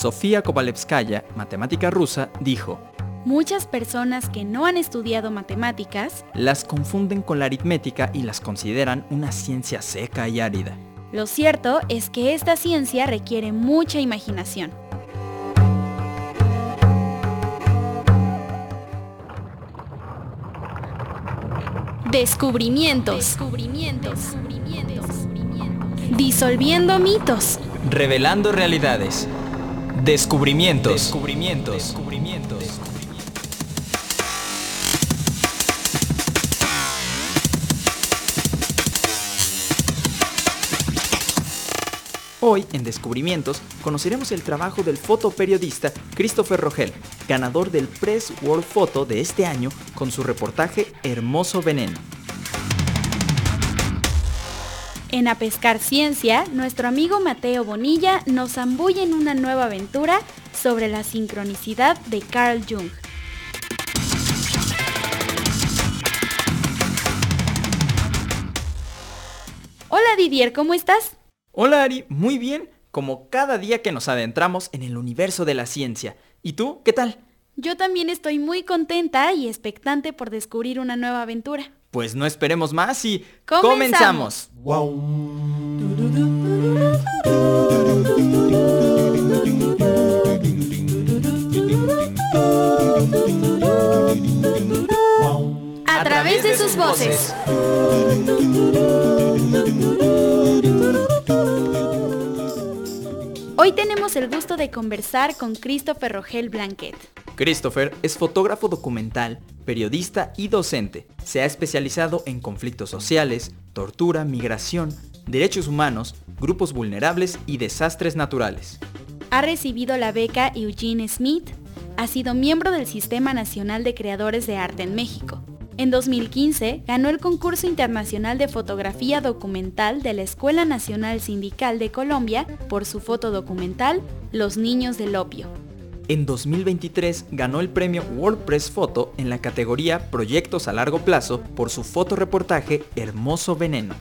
Sofía Kovalevskaya, matemática rusa, dijo, Muchas personas que no han estudiado matemáticas las confunden con la aritmética y las consideran una ciencia seca y árida. Lo cierto es que esta ciencia requiere mucha imaginación. Descubrimientos. Descubrimientos. Disolviendo mitos. Revelando realidades. Descubrimientos. Descubrimientos. Descubrimientos. Hoy, en Descubrimientos, conoceremos el trabajo del fotoperiodista Christopher Rogel, ganador del Press World Photo de este año con su reportaje Hermoso Veneno. En A Pescar Ciencia, nuestro amigo Mateo Bonilla nos zambulle en una nueva aventura sobre la sincronicidad de Carl Jung. Hola Didier, ¿cómo estás? Hola Ari, muy bien, como cada día que nos adentramos en el universo de la ciencia. ¿Y tú, qué tal? Yo también estoy muy contenta y expectante por descubrir una nueva aventura. Pues no esperemos más y comenzamos. A través de sus voces. Hoy tenemos el gusto de conversar con Christopher Rogel Blanquet. Christopher es fotógrafo documental, periodista y docente. Se ha especializado en conflictos sociales, tortura, migración, derechos humanos, grupos vulnerables y desastres naturales. Ha recibido la beca Eugene Smith. Ha sido miembro del Sistema Nacional de Creadores de Arte en México. En 2015 ganó el concurso internacional de fotografía documental de la Escuela Nacional Sindical de Colombia por su foto documental Los Niños del Opio. En 2023 ganó el premio WordPress Photo en la categoría Proyectos a largo plazo por su fotoreportaje Hermoso Veneno.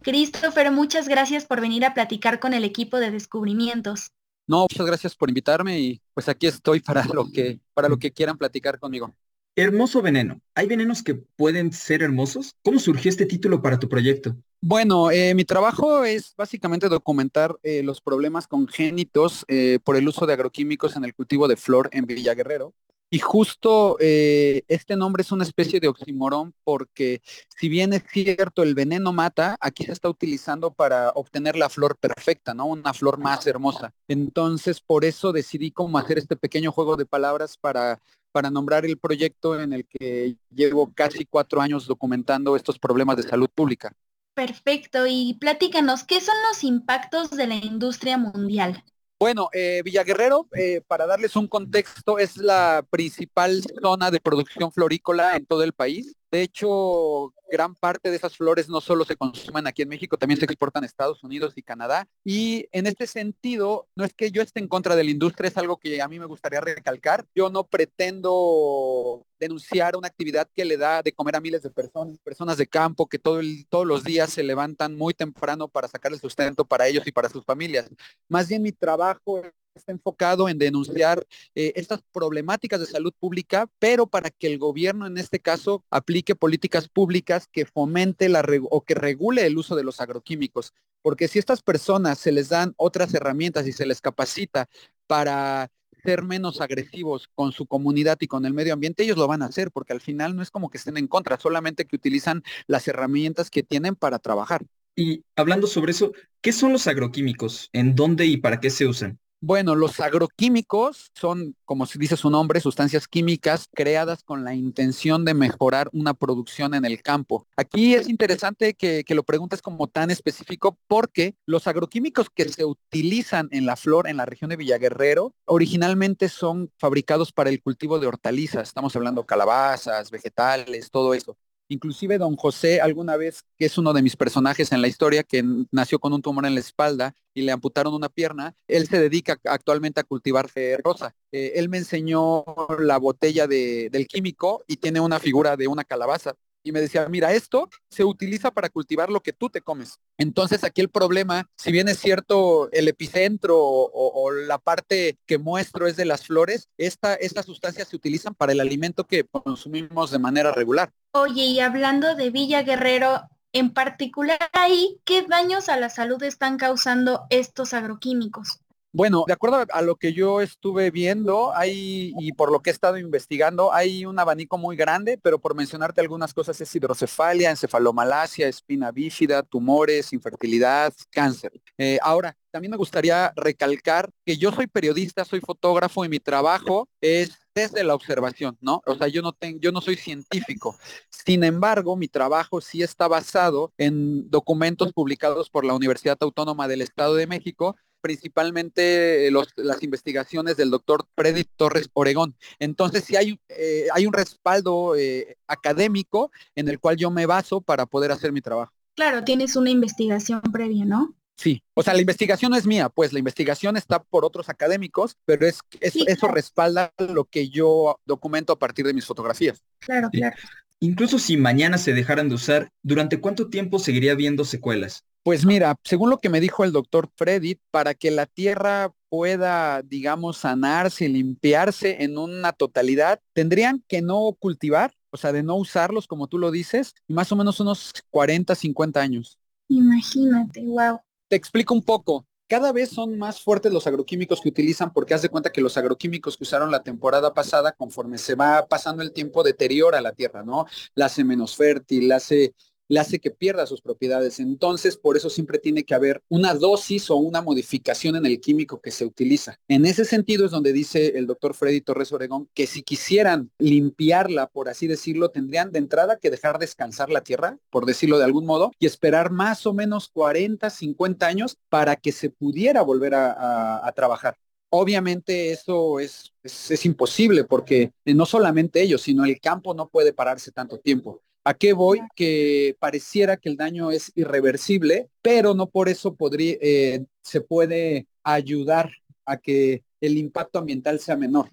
Christopher, muchas gracias por venir a platicar con el equipo de descubrimientos. No, muchas gracias por invitarme y pues aquí estoy para lo que, para lo que quieran platicar conmigo. Hermoso veneno. ¿Hay venenos que pueden ser hermosos? ¿Cómo surgió este título para tu proyecto? Bueno, eh, mi trabajo es básicamente documentar eh, los problemas congénitos eh, por el uso de agroquímicos en el cultivo de flor en Villa Guerrero. Y justo este nombre es una especie de oximorón porque si bien es cierto el veneno mata, aquí se está utilizando para obtener la flor perfecta, ¿no? Una flor más hermosa. Entonces por eso decidí cómo hacer este pequeño juego de palabras para, para nombrar el proyecto en el que llevo casi cuatro años documentando estos problemas de salud pública. Perfecto, y platícanos, ¿qué son los impactos de la industria mundial? Bueno, eh, Villaguerrero, eh, para darles un contexto, es la principal zona de producción florícola en todo el país. De hecho, gran parte de esas flores no solo se consumen aquí en México, también se exportan a Estados Unidos y Canadá. Y en este sentido, no es que yo esté en contra de la industria, es algo que a mí me gustaría recalcar. Yo no pretendo denunciar una actividad que le da de comer a miles de personas, personas de campo que todo todos los días se levantan muy temprano para sacar el sustento para ellos y para sus familias. Más bien mi trabajo está enfocado en denunciar eh, estas problemáticas de salud pública, pero para que el gobierno en este caso aplique políticas públicas que fomente la o que regule el uso de los agroquímicos. Porque si estas personas se les dan otras herramientas y se les capacita para ser menos agresivos con su comunidad y con el medio ambiente, ellos lo van a hacer, porque al final no es como que estén en contra, solamente que utilizan las herramientas que tienen para trabajar. Y hablando sobre eso, ¿qué son los agroquímicos? ¿En dónde y para qué se usan? Bueno, los agroquímicos son, como dice su nombre, sustancias químicas creadas con la intención de mejorar una producción en el campo. Aquí es interesante que, lo preguntes como tan específico porque los agroquímicos que se utilizan en la flor en la región de Villaguerrero originalmente son fabricados para el cultivo de hortalizas. Estamos hablando calabazas, vegetales, todo eso. Inclusive don José alguna vez, que es uno de mis personajes en la historia, que nació con un tumor en la espalda y le amputaron una pierna, él se dedica actualmente a cultivar rosa. Eh, él me enseñó la botella de, del químico y tiene una figura de una calabaza. Y me decía, mira, esto se utiliza para cultivar lo que tú te comes. Entonces aquí el problema, si bien es cierto el epicentro o, la parte que muestro es de las flores, esta, estas sustancias se utilizan para el alimento que consumimos de manera regular. Oye, y hablando de Villa Guerrero, en particular ahí, ¿qué daños a la salud están causando estos agroquímicos? Bueno, de acuerdo a lo que yo estuve viendo, hay, y por lo que he estado investigando, hay un abanico muy grande, pero por mencionarte algunas cosas es hidrocefalia, encefalomalacia, espina bífida, tumores, infertilidad, cáncer. Eh, ahora, también me gustaría recalcar que yo soy periodista, soy fotógrafo y mi trabajo es desde la observación, ¿no? O sea, yo no tengo, yo no soy científico. Sin embargo, mi trabajo sí está basado en documentos publicados por la Universidad Autónoma del Estado de México principalmente las investigaciones del doctor Freddy Torres Oregón. Entonces, sí hay, eh, hay un respaldo eh, académico en el cual yo me baso para poder hacer mi trabajo. Claro, tienes una investigación previa, ¿no? Sí, o sea, la investigación no es mía, pues la investigación está por otros académicos, pero es, eso respalda lo que yo documento a partir de mis fotografías. Claro, claro. Incluso si mañana se dejaran de usar, ¿durante cuánto tiempo seguiría viendo secuelas? Pues mira, según lo que me dijo el doctor Freddy, para que la tierra pueda, digamos, sanarse, limpiarse en una totalidad, tendrían que no cultivar, o sea, de no usarlos, como tú lo dices, más o menos unos 40, 50 años. Imagínate, wow. Te explico un poco. Cada vez son más fuertes los agroquímicos que utilizan porque haz de cuenta que los agroquímicos que usaron la temporada pasada, conforme se va pasando el tiempo, deteriora la tierra, ¿no? La hace menos fértil, la hace le hace que pierda sus propiedades. Entonces, por eso siempre tiene que haber una dosis o una modificación en el químico que se utiliza. En ese sentido es donde dice el doctor Freddy Torres Oregón que si quisieran limpiarla, por así decirlo, tendrían de entrada que dejar descansar la tierra, por decirlo de algún modo, y esperar más o menos 40, 50 años para que se pudiera volver a, trabajar. Obviamente eso es, es, imposible porque no solamente ellos, sino el campo no puede pararse tanto tiempo. ¿A qué voy? Que pareciera que el daño es irreversible, pero no por eso podría, eh, se puede ayudar a que el impacto ambiental sea menor.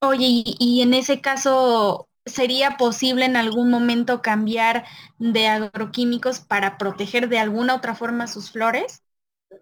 Oye, y, en ese caso, ¿sería posible en algún momento cambiar de agroquímicos para proteger de alguna otra forma sus flores?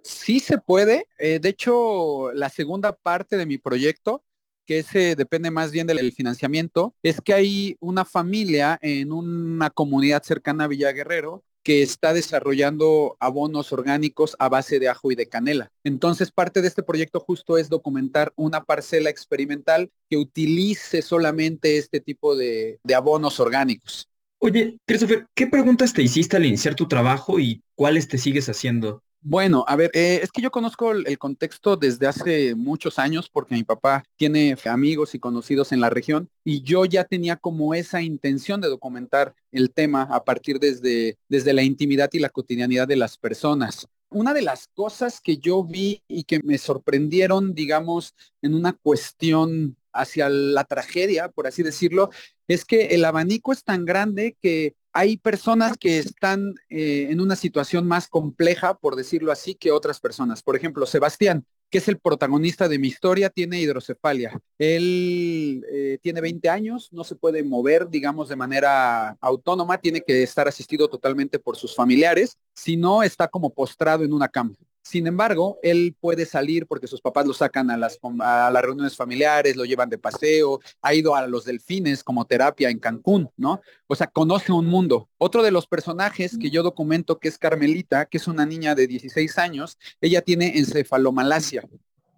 Sí se puede. Eh, de hecho, la segunda parte de mi proyecto que ese depende más bien del financiamiento, es que hay una familia en una comunidad cercana a Villa Guerrero que está desarrollando abonos orgánicos a base de ajo y de canela. Entonces, parte de este proyecto justo es documentar una parcela experimental que utilice solamente este tipo de, de abonos orgánicos. Oye, Christopher, ¿qué preguntas te hiciste al iniciar tu trabajo y cuáles te sigues haciendo? Bueno, a ver, eh, es que yo conozco el, contexto desde hace muchos años porque mi papá tiene amigos y conocidos en la región y yo ya tenía como esa intención de documentar el tema a partir desde, desde la intimidad y la cotidianidad de las personas. Una de las cosas que yo vi y que me sorprendieron, digamos, en una cuestión hacia la tragedia, por así decirlo, es que el abanico es tan grande que hay personas que están eh, en una situación más compleja, por decirlo así, que otras personas. Por ejemplo, Sebastián, que es el protagonista de mi historia, tiene hidrocefalia. Él eh, tiene 20 años, no se puede mover, digamos, de manera autónoma, tiene que estar asistido totalmente por sus familiares, si no está como postrado en una cama. Sin embargo, él puede salir porque sus papás lo sacan a las, a las reuniones familiares, lo llevan de paseo, ha ido a los delfines como terapia en Cancún, ¿no? O sea, conoce un mundo. Otro de los personajes que yo documento, que es Carmelita, que es una niña de 16 años, ella tiene encefalomalacia.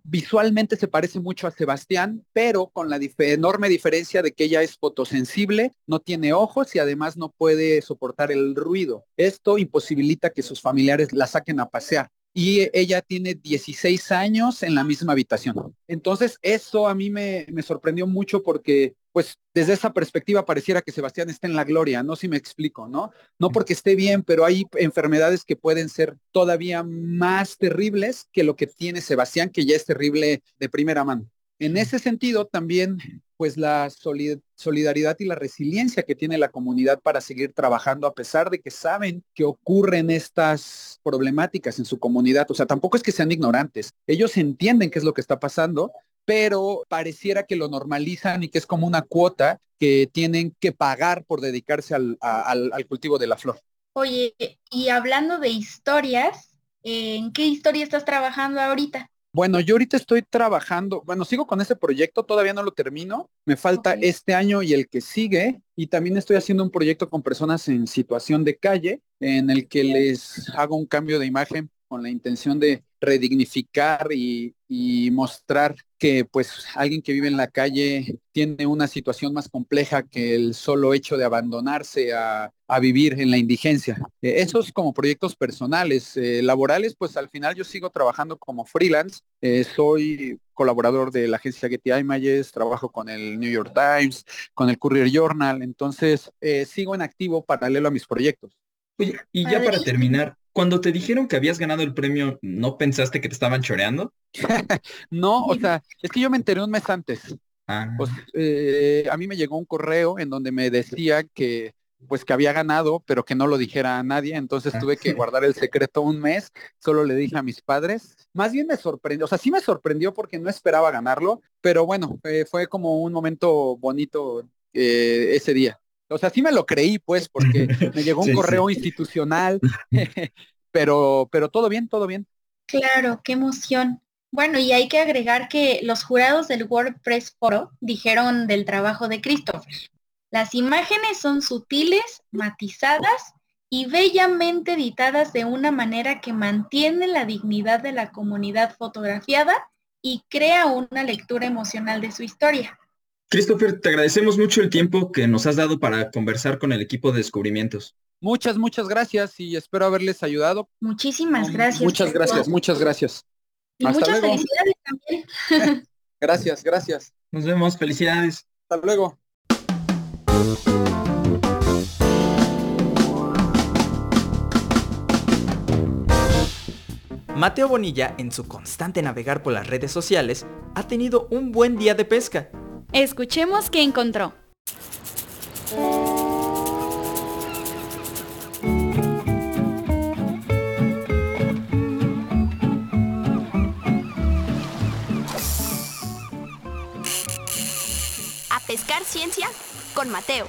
Visualmente se parece mucho a Sebastián, pero con la enorme diferencia de que ella es fotosensible, no tiene ojos y además no puede soportar el ruido. Esto imposibilita que sus familiares la saquen a pasear y ella tiene 16 años en la misma habitación. Entonces, eso a mí me, sorprendió mucho porque, pues, desde esa perspectiva pareciera que Sebastián está en la gloria, no si me explico, ¿no? No porque esté bien, pero hay enfermedades que pueden ser todavía más terribles que lo que tiene Sebastián, que ya es terrible de primera mano. En ese sentido, también pues la solidaridad y la resiliencia que tiene la comunidad para seguir trabajando a pesar de que saben que ocurren estas problemáticas en su comunidad. O sea, tampoco es que sean ignorantes. Ellos entienden qué es lo que está pasando, pero pareciera que lo normalizan y que es como una cuota que tienen que pagar por dedicarse al, al cultivo de la flor. Oye, y hablando de historias, ¿en qué historia estás trabajando ahorita? Bueno, yo ahorita estoy trabajando, bueno, sigo con ese proyecto, todavía no lo termino, me falta este año y el que sigue, y también estoy haciendo un proyecto con personas en situación de calle, en el que les hago un cambio de imagen con la intención de redignificar y, mostrar que pues alguien que vive en la calle tiene una situación más compleja que el solo hecho de abandonarse a, vivir en la indigencia. Eh, esos como proyectos personales, eh, laborales, pues al final yo sigo trabajando como freelance. Eh, soy colaborador de la agencia Getty Images, trabajo con el New York Times, con el Courier Journal, entonces sigo en activo paralelo a mis proyectos. Oye, y ya para terminar, cuando te dijeron que habías ganado el premio, ¿no pensaste que te estaban choreando? no, o sea, es que yo me enteré un mes antes. Ah. Pues, eh, a mí me llegó un correo en donde me decía que pues que había ganado, pero que no lo dijera a nadie, entonces tuve que guardar el secreto un mes, solo le dije a mis padres. Más bien me sorprendió, o sea, sí me sorprendió porque no esperaba ganarlo, pero bueno, eh, fue como un momento bonito eh, ese día. O sea, sí me lo creí, pues, porque me llegó un correo institucional, pero, pero todo bien, todo bien. Claro, qué emoción. Bueno, y hay que agregar que los jurados del WordPress Foro dijeron del trabajo de Christopher. Las imágenes son sutiles, matizadas y bellamente editadas de una manera que mantiene la dignidad de la comunidad fotografiada y crea una lectura emocional de su historia. Christopher, te agradecemos mucho el tiempo que nos has dado para conversar con el equipo de descubrimientos. Muchas, muchas gracias y espero haberles ayudado. Muchísimas gracias. Muchas gracias, muchas gracias. Y muchas felicidades también. gracias, gracias. Nos vemos, felicidades. Hasta luego. Mateo Bonilla, en su constante navegar por las redes sociales, ha tenido un buen día de pesca Escuchemos qué encontró. A pescar ciencia con Mateo.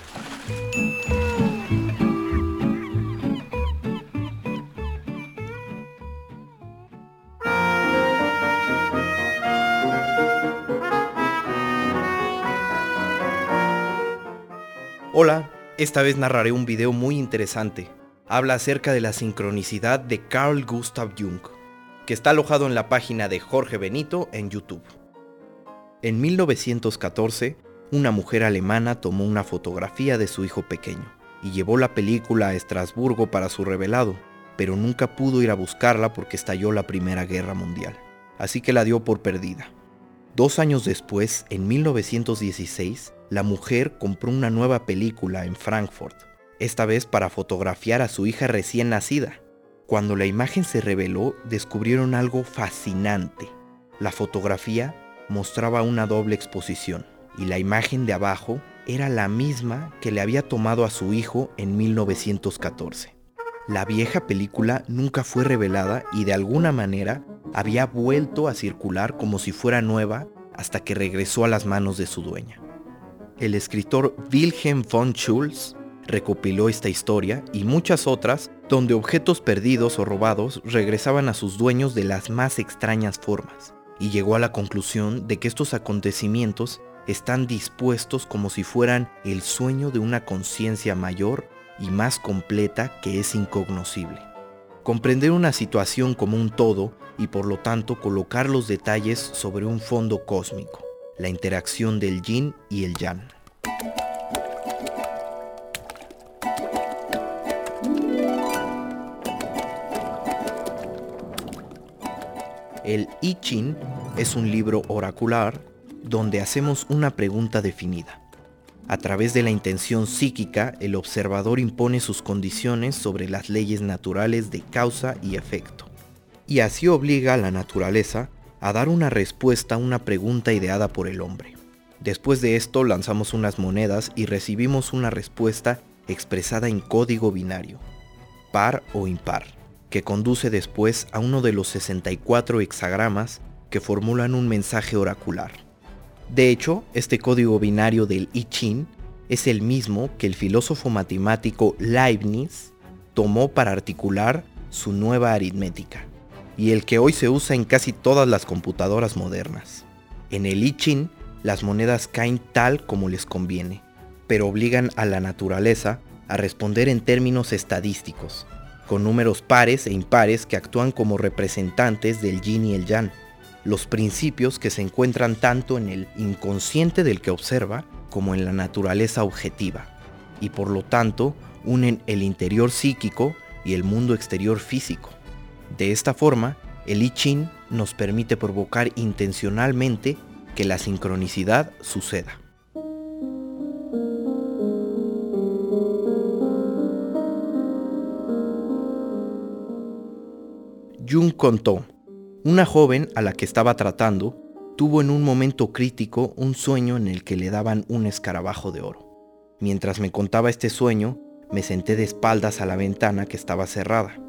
Hola, esta vez narraré un video muy interesante. Habla acerca de la sincronicidad de Carl Gustav Jung, que está alojado en la página de Jorge Benito en YouTube. En 1914, una mujer alemana tomó una fotografía de su hijo pequeño y llevó la película a Estrasburgo para su revelado, pero nunca pudo ir a buscarla porque estalló la Primera Guerra Mundial, así que la dio por perdida. Dos años después, en 1916, la mujer compró una nueva película en Frankfurt, esta vez para fotografiar a su hija recién nacida. Cuando la imagen se reveló, descubrieron algo fascinante. La fotografía mostraba una doble exposición y la imagen de abajo era la misma que le había tomado a su hijo en 1914. La vieja película nunca fue revelada y de alguna manera había vuelto a circular como si fuera nueva hasta que regresó a las manos de su dueña el escritor Wilhelm von Schulz recopiló esta historia y muchas otras donde objetos perdidos o robados regresaban a sus dueños de las más extrañas formas, y llegó a la conclusión de que estos acontecimientos están dispuestos como si fueran el sueño de una conciencia mayor y más completa que es incognoscible. Comprender una situación como un todo y por lo tanto colocar los detalles sobre un fondo cósmico la interacción del yin y el yang. El I Ching es un libro oracular donde hacemos una pregunta definida. A través de la intención psíquica, el observador impone sus condiciones sobre las leyes naturales de causa y efecto, y así obliga a la naturaleza a dar una respuesta a una pregunta ideada por el hombre. Después de esto lanzamos unas monedas y recibimos una respuesta expresada en código binario, par o impar, que conduce después a uno de los 64 hexagramas que formulan un mensaje oracular. De hecho, este código binario del I Ching es el mismo que el filósofo matemático Leibniz tomó para articular su nueva aritmética, y el que hoy se usa en casi todas las computadoras modernas. En el I las monedas caen tal como les conviene, pero obligan a la naturaleza a responder en términos estadísticos, con números pares e impares que actúan como representantes del yin y el yang, los principios que se encuentran tanto en el inconsciente del que observa como en la naturaleza objetiva, y por lo tanto unen el interior psíquico y el mundo exterior físico. De esta forma, el I Ching nos permite provocar intencionalmente que la sincronicidad suceda. Jung contó, una joven a la que estaba tratando tuvo en un momento crítico un sueño en el que le daban un escarabajo de oro. Mientras me contaba este sueño, me senté de espaldas a la ventana que estaba cerrada.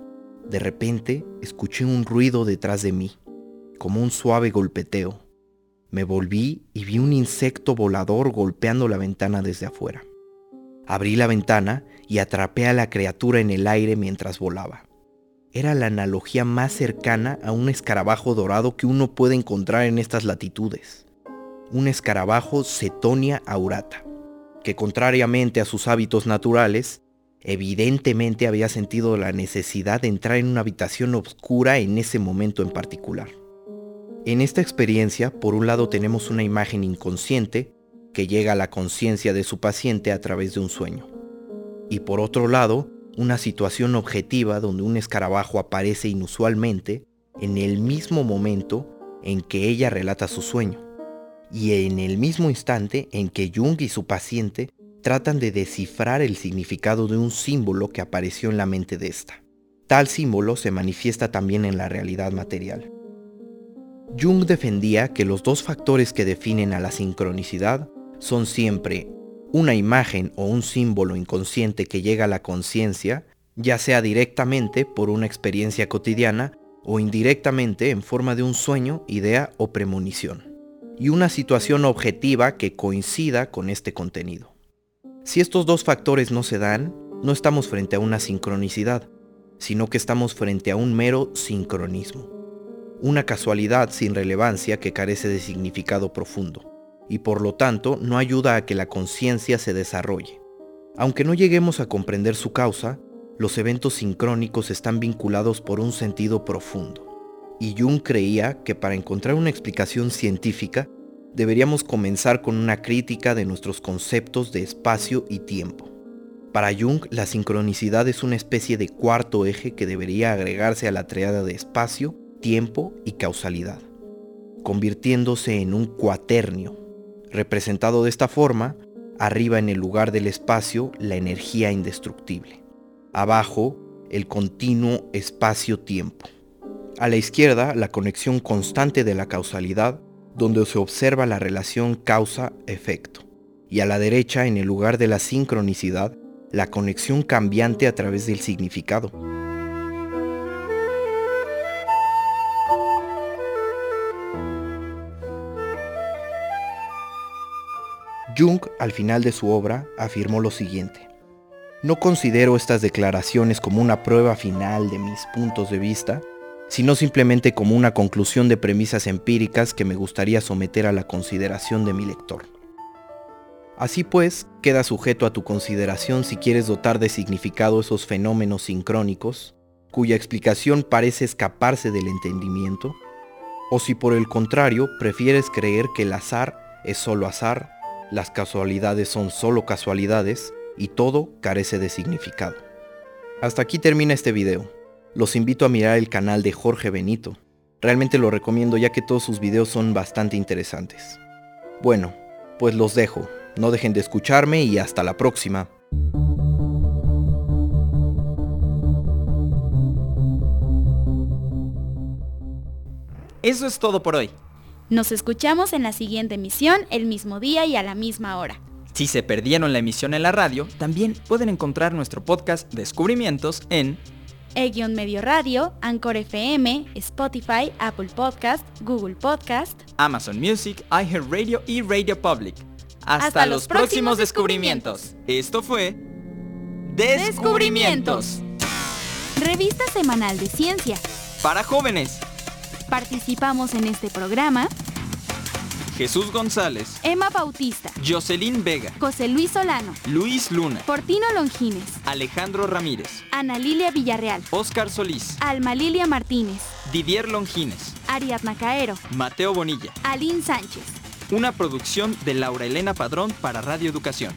De repente escuché un ruido detrás de mí, como un suave golpeteo. Me volví y vi un insecto volador golpeando la ventana desde afuera. Abrí la ventana y atrapé a la criatura en el aire mientras volaba. Era la analogía más cercana a un escarabajo dorado que uno puede encontrar en estas latitudes. Un escarabajo Cetonia aurata, que contrariamente a sus hábitos naturales, Evidentemente había sentido la necesidad de entrar en una habitación oscura en ese momento en particular. En esta experiencia, por un lado tenemos una imagen inconsciente que llega a la conciencia de su paciente a través de un sueño. Y por otro lado, una situación objetiva donde un escarabajo aparece inusualmente en el mismo momento en que ella relata su sueño, y en el mismo instante en que Jung y su paciente tratan de descifrar el significado de un símbolo que apareció en la mente de esta. Tal símbolo se manifiesta también en la realidad material. Jung defendía que los dos factores que definen a la sincronicidad son siempre una imagen o un símbolo inconsciente que llega a la conciencia, ya sea directamente por una experiencia cotidiana o indirectamente en forma de un sueño, idea o premonición, y una situación objetiva que coincida con este contenido. Si estos dos factores no se dan, no estamos frente a una sincronicidad, sino que estamos frente a un mero sincronismo. Una casualidad sin relevancia que carece de significado profundo, y por lo tanto no ayuda a que la conciencia se desarrolle. Aunque no lleguemos a comprender su causa, los eventos sincrónicos están vinculados por un sentido profundo. Y Jung creía que para encontrar una explicación científica deberíamos comenzar con una crítica de nuestros conceptos de espacio y tiempo. Para Jung, la sincronicidad es una especie de cuarto eje que debería agregarse a la triada de espacio, tiempo y causalidad, convirtiéndose en un cuaternio. Representado de esta forma, arriba en el lugar del espacio la energía indestructible, abajo el continuo espacio-tiempo. A la izquierda la conexión constante de la causalidad donde se observa la relación causa-efecto, y a la derecha, en el lugar de la sincronicidad, la conexión cambiante a través del significado. Jung, al final de su obra, afirmó lo siguiente. No considero estas declaraciones como una prueba final de mis puntos de vista, sino simplemente como una conclusión de premisas empíricas que me gustaría someter a la consideración de mi lector. Así pues, queda sujeto a tu consideración si quieres dotar de significado esos fenómenos sincrónicos, cuya explicación parece escaparse del entendimiento, o si por el contrario prefieres creer que el azar es solo azar, las casualidades son solo casualidades y todo carece de significado. Hasta aquí termina este video los invito a mirar el canal de Jorge Benito. Realmente lo recomiendo ya que todos sus videos son bastante interesantes. Bueno, pues los dejo. No dejen de escucharme y hasta la próxima. Eso es todo por hoy. Nos escuchamos en la siguiente emisión, el mismo día y a la misma hora. Si se perdieron la emisión en la radio, también pueden encontrar nuestro podcast Descubrimientos en E-Medio Radio, Anchor FM, Spotify, Apple Podcast, Google Podcast, Amazon Music, iHeartRadio y Radio Public. Hasta, Hasta los, los próximos próximos descubrimientos. Esto fue Descubrimientos. Descubrimientos revista semanal de ciencia. para jóvenes. Participamos en este programa Jesús González, Emma Bautista, Jocelyn Vega, José Luis Solano, Luis Luna, Fortino Longines, Alejandro Ramírez, Ana Lilia Villarreal, Oscar Solís, Alma Lilia Martínez, Didier Longines, Ariadna Caero, Mateo Bonilla. Aline Sánchez. Una producción de Laura Elena Padrón para Radio Educación.